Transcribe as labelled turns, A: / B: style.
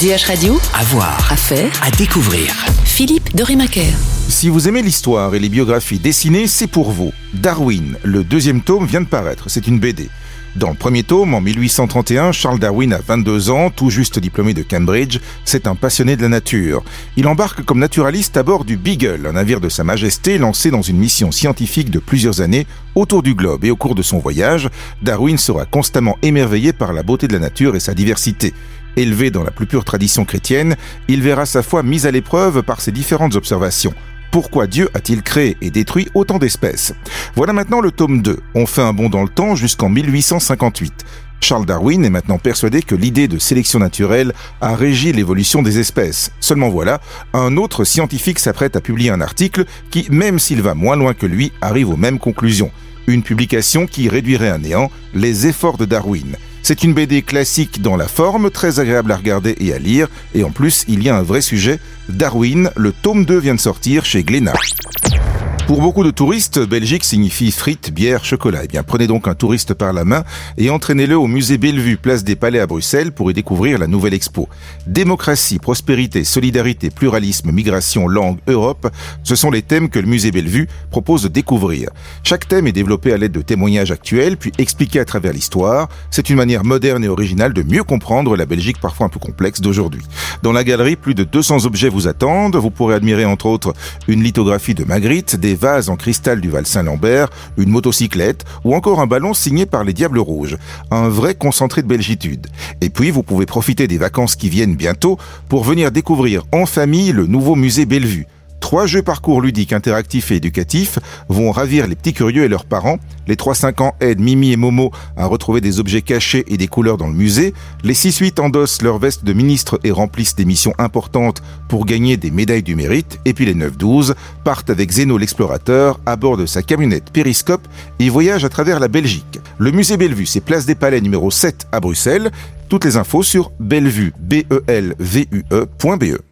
A: DH Radio,
B: À voir,
A: à faire,
B: à découvrir.
A: Philippe de Rimaker.
C: Si vous aimez l'histoire et les biographies dessinées, c'est pour vous. Darwin, le deuxième tome vient de paraître, c'est une BD. Dans le premier tome, en 1831, Charles Darwin a 22 ans, tout juste diplômé de Cambridge, c'est un passionné de la nature. Il embarque comme naturaliste à bord du Beagle, un navire de Sa Majesté lancé dans une mission scientifique de plusieurs années autour du globe. Et au cours de son voyage, Darwin sera constamment émerveillé par la beauté de la nature et sa diversité. Élevé dans la plus pure tradition chrétienne, il verra sa foi mise à l'épreuve par ses différentes observations. Pourquoi Dieu a-t-il créé et détruit autant d'espèces? Voilà maintenant le tome 2. On fait un bond dans le temps jusqu'en 1858. Charles Darwin est maintenant persuadé que l'idée de sélection naturelle a régi l'évolution des espèces. Seulement voilà, un autre scientifique s'apprête à publier un article qui, même s'il va moins loin que lui, arrive aux mêmes conclusions. Une publication qui réduirait à néant les efforts de Darwin. C'est une BD classique dans la forme, très agréable à regarder et à lire, et en plus, il y a un vrai sujet. Darwin, le tome 2 vient de sortir chez Glénat. Pour beaucoup de touristes, Belgique signifie frites, bière, chocolat. Eh bien, prenez donc un touriste par la main et entraînez-le au musée Bellevue, place des Palais à Bruxelles, pour y découvrir la nouvelle expo. Démocratie, prospérité, solidarité, pluralisme, migration, langue, Europe, ce sont les thèmes que le musée Bellevue propose de découvrir. Chaque thème est développé à l'aide de témoignages actuels, puis expliqué à travers l'histoire. C'est une manière moderne et originale de mieux comprendre la Belgique parfois un peu complexe d'aujourd'hui. Dans la galerie, plus de 200 objets vous attendent. Vous pourrez admirer entre autres une lithographie de Magritte, vases en cristal du Val Saint-Lambert, une motocyclette ou encore un ballon signé par les Diables Rouges. Un vrai concentré de belgitude. Et puis, vous pouvez profiter des vacances qui viennent bientôt pour venir découvrir en famille le nouveau musée Bellevue. Trois jeux parcours ludiques, interactifs et éducatifs vont ravir les petits curieux et leurs parents. Les 3-5 ans aident Mimi et Momo à retrouver des objets cachés et des couleurs dans le musée. Les 6-8 endossent leur veste de ministre et remplissent des missions importantes pour gagner des médailles du mérite. Et puis les 9-12 partent avec Zeno l'explorateur à bord de sa camionnette Périscope et voyagent à travers la Belgique. Le musée Bellevue, c'est place des Palais numéro 7 à Bruxelles. Toutes les infos sur bellevue, b e l v u -E